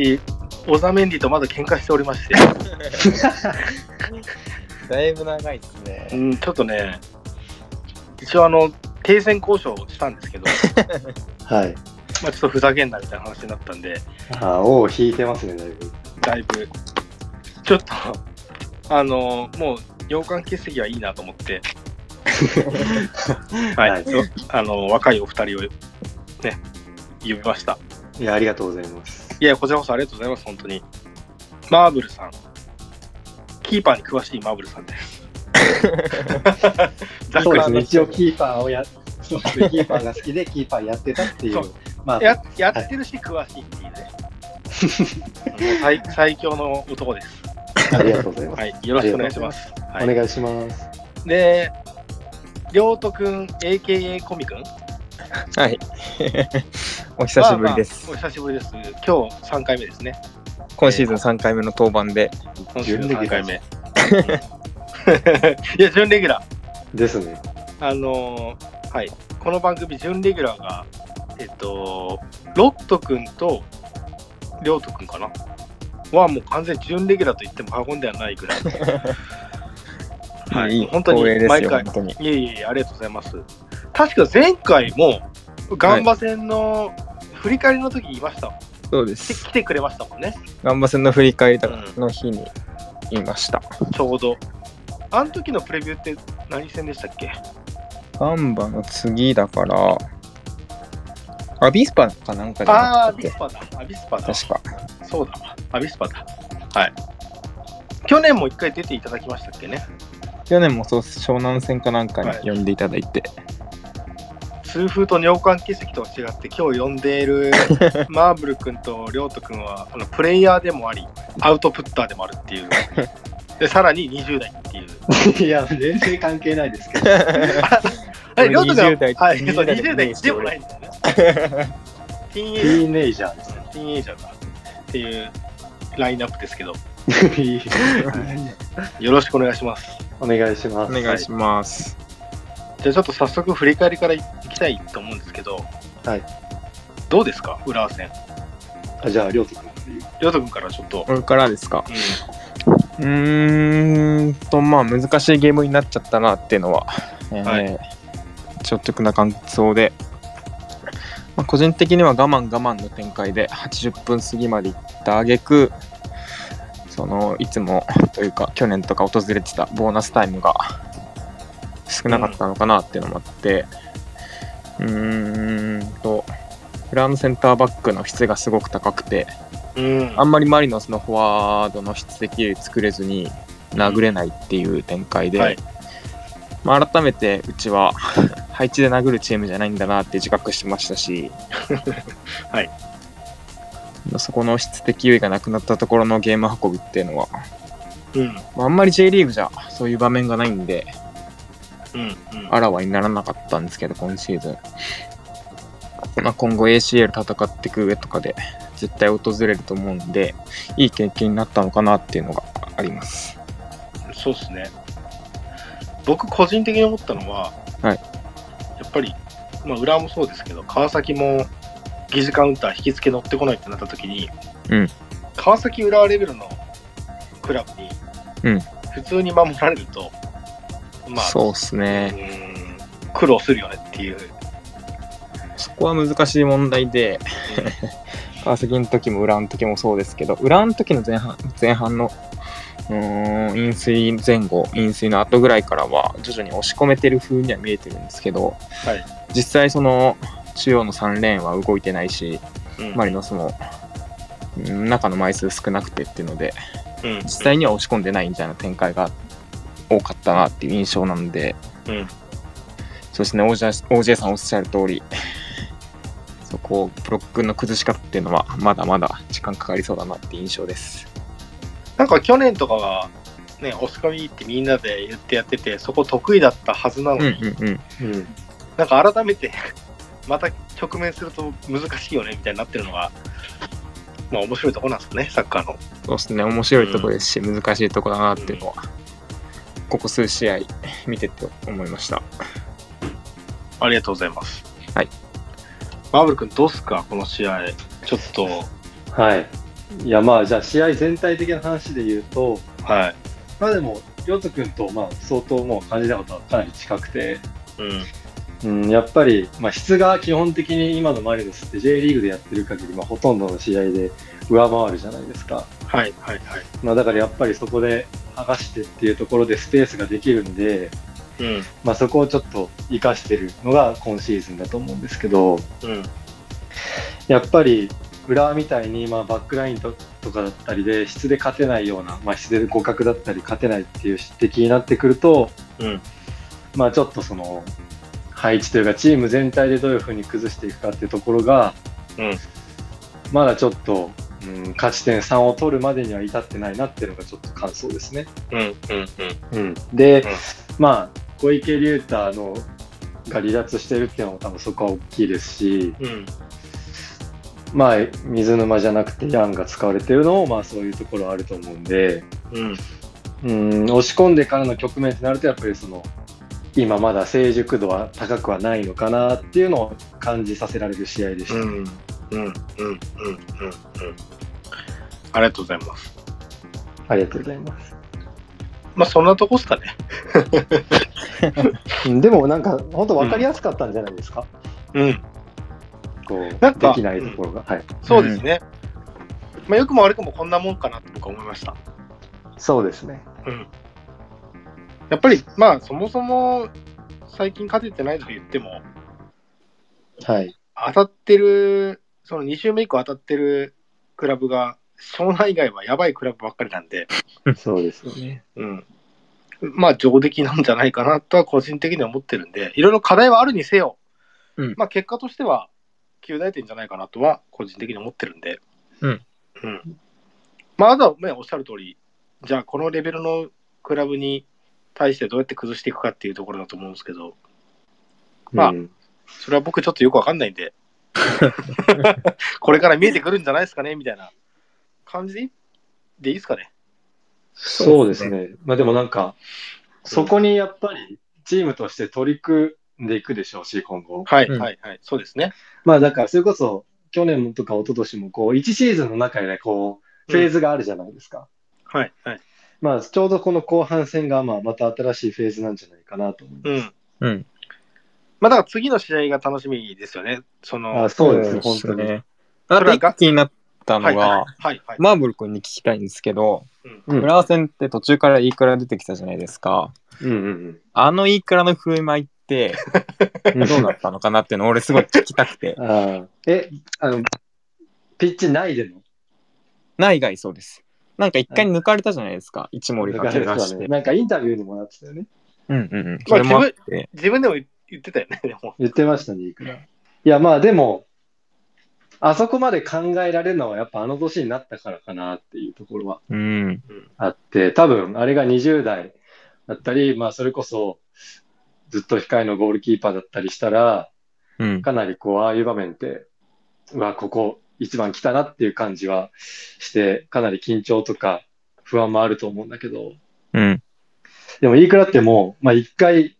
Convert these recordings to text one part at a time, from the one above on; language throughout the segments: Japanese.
私、オザメンディとまだ喧嘩しておりまして、だいぶ長いですね。うん、ちょっとね、一応あの、停戦交渉をしたんですけど、はい。まあちょっとふざけんなみたいな話になったんで、ああ、尾を引いてますね、だいぶ。だいぶ、ちょっと、あの、もう、洋館欠席はいいなと思って、はい、はいあの、若いお二人を、ね、呼びました。いや、ありがとうございます。いや、こちらこそありがとうございます、本当に。マーブルさん。キーパーに詳しいマーブルさんです。ざっくりそうですね、一応キーパーをや、そうですね、キーパーが好きでキーパーやってたっていそうう。まあ、ややってるし、詳しいっていうね。最最強の男です。ありがとうございます。はい、よろしくお願いします。はい、お願いします。で、りょうとくん、AKA コミくんはい。お久しぶりです。まあまあお久しぶりです。今日3回目ですね。今シーズン3回目の登板で、今週3準レギュラー回目。いや、準レギュラー。ですね。あのーはい。この番組、準レギュラーが、えっと、ロットくんと、りょうとくんかな？はもう完全に準レギュラーと言っても過言ではないぐらい。はいいい本当に毎回本当に。いえいえありがとうございます。確か前回も、ガンバ戦の振り返りの時言いました。そうです。来てくれましたもんね、ガンバ戦の振り返りの日に言いました。ちょうど。あの時のプレビューって何戦でしたっけ？ガンバの次だから、アビスパかなんかじゃああー、なくてアビス、パだ。アビスパだ。確か。そうだわ。アビスパだ。はい。去年も一回出ていただきましたっけね？去年もそう湘南戦かなんかに呼んでいただいて、痛風と尿管結石とは違って、今日呼んでいる マーブル君とリョウト君はあのプレイヤーでもあり、アウトプッターでもあるっていう。で、さらに20代っていう。いや、年齢関係ないですけど。はい、リョウト君は20代はい、そう20代20代でもないんだよね。ティーンエイジティーンエイジャーですね。ティーンエイジャーだっていうラインナップですけど、よろしくお願いします。お願いします。お願いします。じゃあちょっと早速振り返りからいきたいと思うんですけど、はい。どうですか、浦和戦。あじゃあ、りょうとくん。りょうと君からちょっと。これからですか？ううーんと、まあ、難しいゲームになっちゃったなっていうのは、えーはい率直な感想で、まあ、個人的には我慢我慢の展開で80分過ぎまでいった挙句そのいつもというか去年とか訪れてたボーナスタイムが少なかったのかなっていうのもあって、うーんとフラムセンターバックの質がすごく高くて、ん。うん。あんまりマリノスのフォワードの質的作れずに殴れないっていう展開で、はいまあ、改めてうちは 配置で殴るチームじゃないんだなって自覚しましたし、はいそこの質的優位がなくなったところのゲーム運びっていうのは、うん。まあ、あんまり J リーグじゃそういう場面がないんでうん。うん。あらわにならなかったんですけど今シーズン、まあ、今後 ACL 戦っていく上とかで絶対訪れると思うんでいい経験になったのかなっていうのがあります。そうですね。僕、個人的に思ったのは、はい。やっぱり、まあ、浦和もそうですけど、川崎も疑似カウンター引き付け乗ってこないってなった時に、うん。川崎浦和レベルのクラブに、うん。普通に守られると、まあ、そうっすね。うん。苦労するよねっていう。そこは難しい問題で、川崎の時も浦和の時もそうですけど、浦和の時の前半前半のうーん飲水前後、飲水の後ぐらいからは徐々に押し込めてる風には見えてるんですけど、はい。実際その中央の3レーンは動いてないし、うん。マリノスもうん中の枚数少なくてっていうので、うん。実際には押し込んでないみたいな展開が多かったなっていう印象なんで、うんそうですね、OJ, OJ さんおっしゃる通り、そこをブロックの崩し方っていうのは、まだまだ時間かかりそうだなっていう印象です。なんか去年とかは、ね、押し込みってみんなで言ってやってて、そこ得意だったはずなのうんに、うんうん。うん。なんか改めて また直面すると難しいよねみたいになってるのが、まあ面白いところなんですよね、サッカーの。そうですね、面白いところですし、難しいところだなっていうのは、ここ数試合見てて思いました。ありがとうございます。はい。マーブル君どうすか、この試合。ちょっと、はい。いや、まあ、じゃあ、試合全体的な話で言うと、はい。まあでも、りょうとくんと、まあ、相当もう感じたことはかなり近くて、うん。うん、やっぱり、まあ、質が基本的に今のマリノスって J リーグでやってる限り、まあ、ほとんどの試合で上回るじゃないですか。はいはいはい。まあ、だからやっぱりそこで剥がしてっていうところでスペースができるんで、うん。まあ、そこをちょっと活かしてるのが今シーズンだと思うんですけど、うん。やっぱり浦和みたいにまあバックラインととかだったりで質で勝てないような、まあ、質で互角だったり勝てないっていう指摘になってくると、うん。まあ、ちょっとその配置というかチーム全体でどういうふうに崩していくかっていうところがうん。まだちょっと、うん、勝ち点3を取るまでには至ってないなっていうのがちょっと感想ですね。うん。うん。うん、で、うんまあ小池龍太のが離脱してるっていうのも多分そこは大きいですし、うん。まあ、水沼じゃなくてヤンが使われてるのも、まあそういうところあると思うんで、うん。うん、押し込んでからの局面となると、やっぱりその、今まだ成熟度は高くはないのかなっていうのを感じさせられる試合でした。うん。うん。うん。うん。うん。ありがとうございます。ありがとうございます。まあ、そんなとこっすかね。う んでもなんか、本当分かりやすかったんじゃないですか？うん。こう、なんかできないところが。はい。そうですね。まあ、よくも悪くもこんなもんかなと僕は思いました。そうですね。うん。やっぱり、まあ、そもそも最近勝ててないと言っても、はい。当たってる、その2週目以降当たってるクラブが、湘南以外はやばいクラブばっかりなんで、そうですよね。うん。まあ、上出来なんじゃないかなとは個人的には思ってるんで、いろいろ課題はあるにせよ、うんまあ、結果としては、9大点じゃないかなとは個人的に思ってるんで、うん。うん。まあ、あとは、ね、おっしゃる通り、じゃあ、このレベルのクラブに対してどうやって崩していくかっていうところだと思うんですけど、まあうんそれは僕ちょっとよくわかんないんで、これから見えてくるんじゃないですかね？みたいな感じでいい？ですかね？そうですね。まあでもなんか、そこにやっぱりチームとして取り組んでいくでしょうし、今後。はい、うんはい、はい。そうですね。まあだからそれこそ去年とか一昨年もこう1シーズンの中でこうフェーズがあるじゃないですか。はい、はい。まあちょうどこの後半戦がまあまた新しいフェーズなんじゃないかなと思います。うん。うん。まあ、だから次の試合が楽しみですよね。その、あそうですね、本当に。ね。あと気になったのは。マーブル君に聞きたいんですけど、うん浦和戦って途中からイークラ出てきたじゃないですか。うんうんあのイークラの振る舞いってうん。どうなったのかなっていうのを俺すごい聞きたくて。あーえ、あの、ピッチ内での？内外そうです。なんか一回抜かれたじゃないですか。一森が怪我して。なんかインタビューにもなってたよね。うんうんうん。それもあって。自分でも言ってたよね、でも。言ってましたね、いくら。いや、まあでも、あそこまで考えられるのはやっぱあの年になったからかなっていうところはうん。あって、多分あれが20代だったり、まあそれこそずっと控えのゴールキーパーだったりしたら、うん。かなりこう、ああいう場面って、うわ、ここ一番来たなっていう感じはして、かなり緊張とか不安もあると思うんだけど、うん。でも、いくらってもう、まあ一回、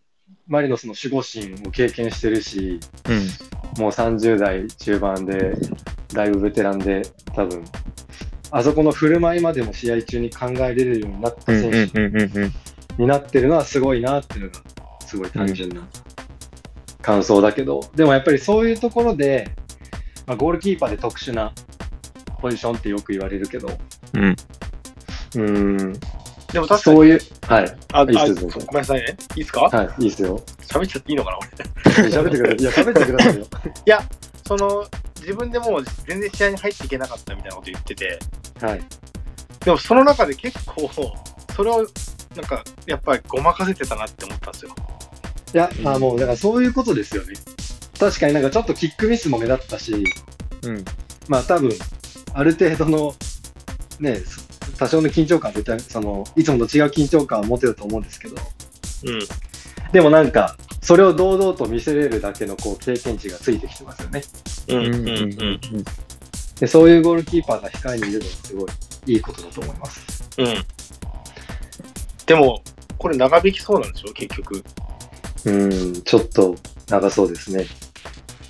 マリノスの守護神を経験してるし、うん。もう30代中盤で、だいぶベテランで、多分、あそこの振る舞いまでも試合中に考えれるようになった選手。になってるのはすごいなっていうのが、すごい単純な感想だけど、でもやっぱりそういうところで、まあ、ゴールキーパーで特殊なポジションってよく言われるけど、うん。うーん、でも確かに、そういう、はい、あ、あいいっすよごめんなさいね。いいですか？はい、いいですよ。喋っちゃっていいのかな、俺。喋ってください。いや、喋ってくださいよ。いや、その、自分でもう全然試合に入っていけなかったみたいなこと言ってて、はい。でもその中で結構、それを、なんか、やっぱりごまかせてたなって思ったんですよ。いや、あもう、だからそういうことですよね。確かになんかちょっとキックミスも目立ったし、うん。まあ多分、ある程度の、ね、多少の緊張感絶対、その、いつもと違う緊張感は持てると思うんですけど、うん。でもなんか、それを堂々と見せれるだけのこう経験値がついてきてますよね。うん。ううんん。うんうん。で、そういうゴールキーパーが控えにいるのはすごいいいことだと思います。うん。でも、これ長引きそうなんでしょ、結局。うん、ちょっと長そうですね。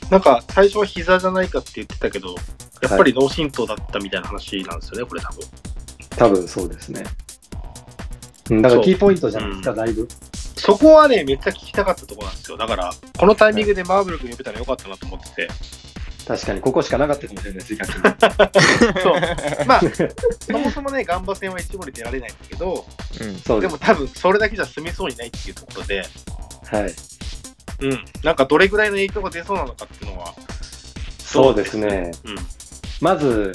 なんか最初は膝じゃないかって言ってたけど、やっぱり脳震盪だったみたいな話なんですよね、これ多分。多分そうですね。うんだからキーポイントじゃないですか、うんだいぶ。そこはね、めっちゃ聞きたかったところなんですよ。だから、このタイミングでマーブル君呼べたらよかったなと思ってて。確かに、ここしかなかったかもしれないです、逆に。そう。まあ、そもそもね、ガンバ戦は一森出られないんだけど、うん。そうです。でも多分それだけじゃ済みそうにないっていうところで、はい。うん。なんかどれぐらいの影響が出そうなのかっていうのは、そうですね。うん。まず、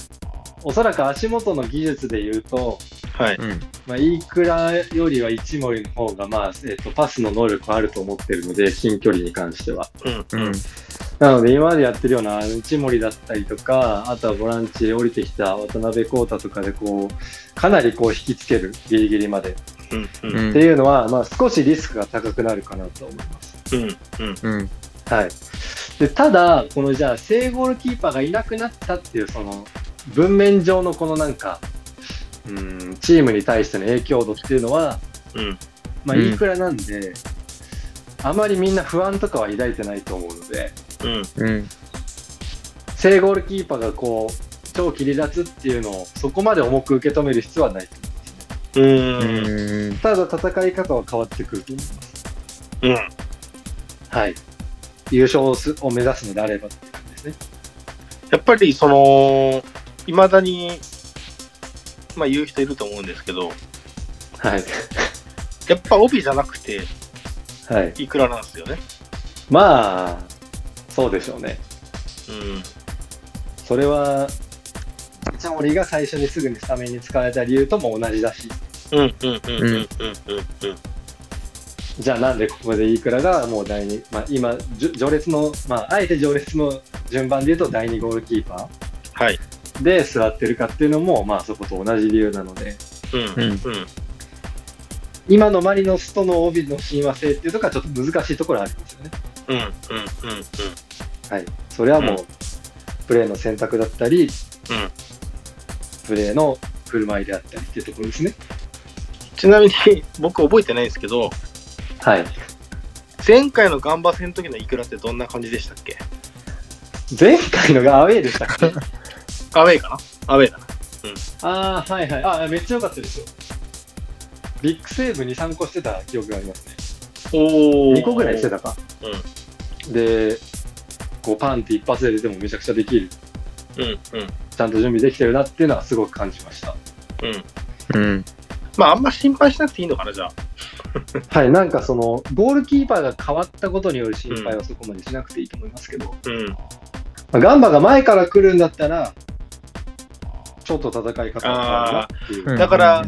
おそらく足元の技術で言うと、はい。うん。まあ、イークラよりは一森の方が、まあ、えっ、と、パスの能力はあると思ってるので、近距離に関しては。うん。ううんん。。なので、今までやってるような一森だったりとか、あとはボランチ降りてきた渡辺康太とかで、こう、かなりこう引きつける、ギリギリまで。うん。ううん。んっていうのは、まあ、少しリスクが高くなるかなと思います。うん。うん。うん。はい。で、ただ、このじゃあ、正ゴールキーパーがいなくなったっていう、その、文面上のこのなんか、うん、チームに対しての影響度っていうのは、うん。まあ、うんいいくらなんで、あまりみんな不安とかは抱いてないと思うので、うん。うん。正ゴールキーパーがこう、超切り立つっていうのを、そこまで重く受け止める必要はないと思う。うん。うん。ただ、戦い方は変わってくると思います。うん。はい。優勝をすを目指すのであればっていう感じですね。やっぱりその、いまだに、まあ言う人いると思うんですけど、はい。やっぱ帯じゃなくて、はい。いくらなんですよね。まあ、そうでしょうね。うん。それは、一森が最初にすぐにスタメンに使われた理由とも同じだし、うん。うん。うん。うん。うん。うん。じゃあなんでここでイクラがもう第2、まあ、今、じょ序列の、まあ、あえて序列の順番で言うと第2ゴールキーパはい。ーで座ってるかっていうのも、まあそこと同じ理由なので、うん。うんうん。今のマリノスとの帯の親和性っていうところはちょっと難しいところありますよね。うん。うん。うん。はい。それはもう、プレーの選択だったり、うん。プレーの振る舞いであったりっていうところですね。ちなみに、僕覚えてないんですけど、はい。前回のガンバ戦の時のイクラってどんな感じでしたっけ？前回のがアウェーでしたっけ？アウェイかな？アウェイだな。ああ、はいはい。あーめっちゃ良かったですよ。ビッグセーブ2、3個してた記憶がありますね。お2個ぐらいしてたか。うん。で、こうパンって一発で出てもめちゃくちゃできる。うん。うん。ちゃんと準備できてるなっていうのはすごく感じました。うん。うん。まあ、あんま心配しなくていいのかな、じゃあ。はい、なんかその、ゴールキーパーが変わったことによる心配はそこまでしなくていいと思いますけど、うん。まあガンバが前から来るんだったら、ちょっと戦い方が変わるなっていう。うんだから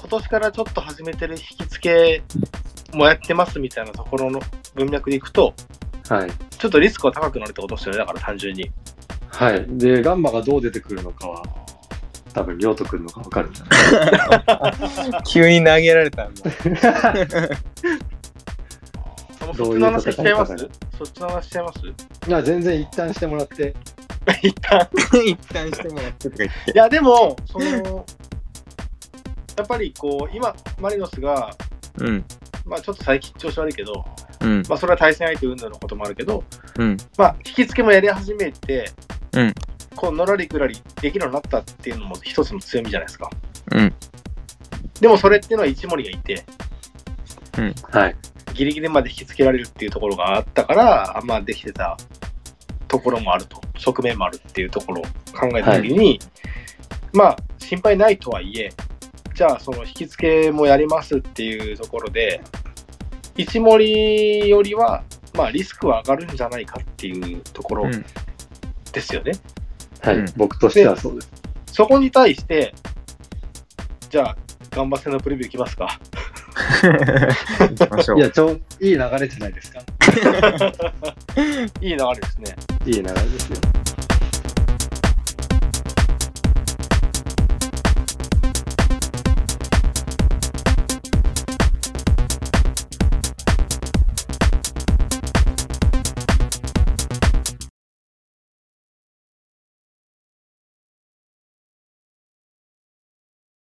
今年からちょっと始めてる引き付けもやってますみたいなところの文脈でいくと、はい。ちょっとリスクは高くなるってことですよね、だから単純に。はい。で、ガンバがどう出てくるのかは、多分、りょうとくんのがわかるんじゃない？急に投げられたんだ。そうっちの話しちゃいます？そっちの話しちゃいます？いや、全然一旦してもらって。一旦。一旦してもらってとか言って。いや、でも、その、やっぱりこう、今、マリノスが、うん。まあちょっと最近調子悪いけど、うん。まあそれは対戦相手云々のこともあるけど、うん。まあ引き付けもやり始めて、うんこう、のらりくらりできるようになったっていうのも一つの強みじゃないですか。うん。でもそれっていうのは一森がいて、はい。ギリギリまで引き付けられるっていうところがあったから、まあできてたところもあると、側面もあるっていうところを考えたときに、まあ心配ないとはいえ、じゃあその引き付けもやりますっていうところで、一森よりは、まあリスクは上がるんじゃないかっていうところうんですよね。はい。うん僕としてはそうです。そこに対して、じゃあ、ガンバ戦のプレビューいきますか。行きましょう。いや、ちょ、いい流れじゃないですか。いい流れですね。いい流れですよ。